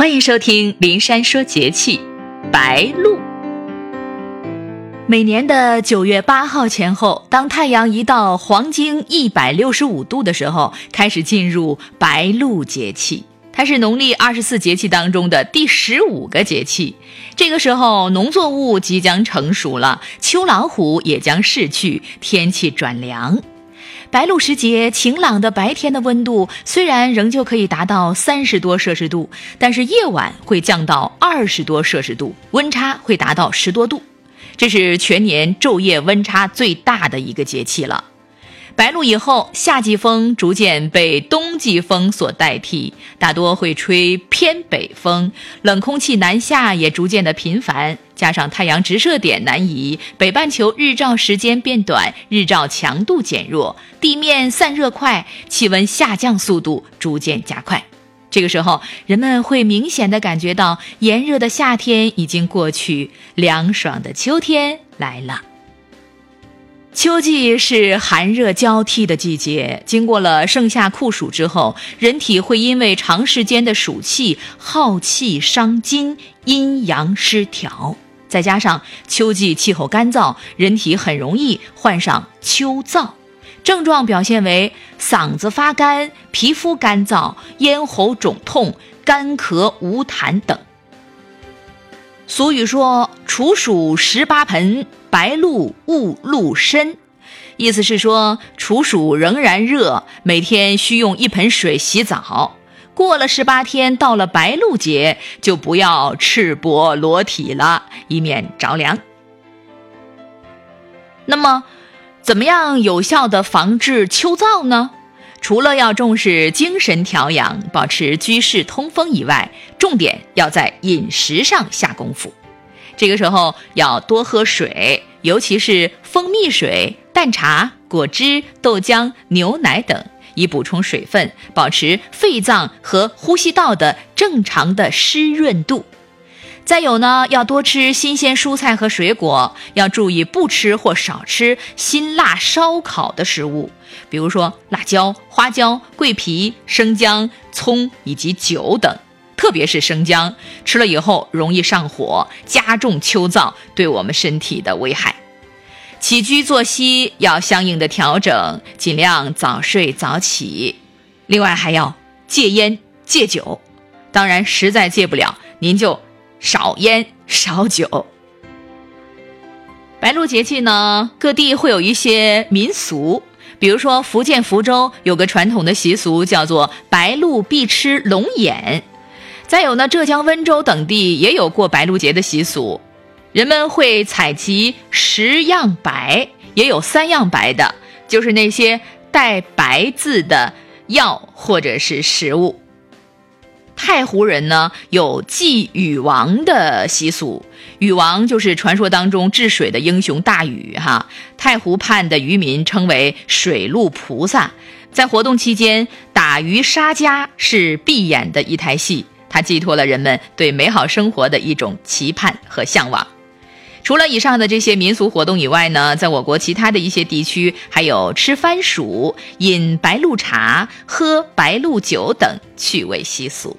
欢迎收听《灵山说节气》，白露。每年的九月八号前后，当太阳一到黄经一百六十五度的时候，开始进入白露节气。它是农历二十四节气当中的第十五个节气。这个时候，农作物即将成熟了，秋老虎也将逝去，天气转凉。白露时节，晴朗的白天的温度虽然仍旧可以达到三十多摄氏度，但是夜晚会降到二十多摄氏度，温差会达到十多度。这是全年昼夜温差最大的一个节气了。白露以后，夏季风逐渐被冬季风所代替，大多会吹偏北风，冷空气南下也逐渐的频繁。加上太阳直射点南移，北半球日照时间变短，日照强度减弱，地面散热快，气温下降速度逐渐加快。这个时候，人们会明显的感觉到炎热的夏天已经过去，凉爽的秋天来了。秋季是寒热交替的季节，经过了盛夏酷暑之后，人体会因为长时间的暑气耗气伤筋，阴阳失调，再加上秋季气候干燥，人体很容易患上秋燥，症状表现为嗓子发干、皮肤干燥、咽喉肿痛、干咳无痰等。俗语说：“处暑十八盆，白露勿露身。”意思是说，处暑仍然热，每天需用一盆水洗澡。过了十八天，到了白露节，就不要赤膊裸体了，以免着凉。那么，怎么样有效的防治秋燥呢？除了要重视精神调养，保持居室通风以外，重点要在饮食上下功夫。这个时候要多喝水，尤其是蜂蜜水、淡茶、果汁、豆浆、牛奶等，以补充水分，保持肺脏和呼吸道的正常的湿润度。再有呢，要多吃新鲜蔬菜和水果，要注意不吃或少吃辛辣烧烤的食物，比如说辣椒、花椒、桂皮、生姜、葱以及酒等，特别是生姜，吃了以后容易上火，加重秋燥对我们身体的危害。起居作息要相应的调整，尽量早睡早起。另外还要戒烟戒酒，当然实在戒不了，您就。少烟少酒。白露节气呢，各地会有一些民俗，比如说福建福州有个传统的习俗，叫做白露必吃龙眼。再有呢，浙江温州等地也有过白露节的习俗，人们会采集十样白，也有三样白的，就是那些带白字的药或者是食物。太湖人呢有祭禹王的习俗，禹王就是传说当中治水的英雄大禹哈。太湖畔的渔民称为水陆菩萨，在活动期间打鱼杀家是必演的一台戏，它寄托了人们对美好生活的一种期盼和向往。除了以上的这些民俗活动以外呢，在我国其他的一些地区还有吃番薯、饮白露茶、喝白露酒等趣味习俗。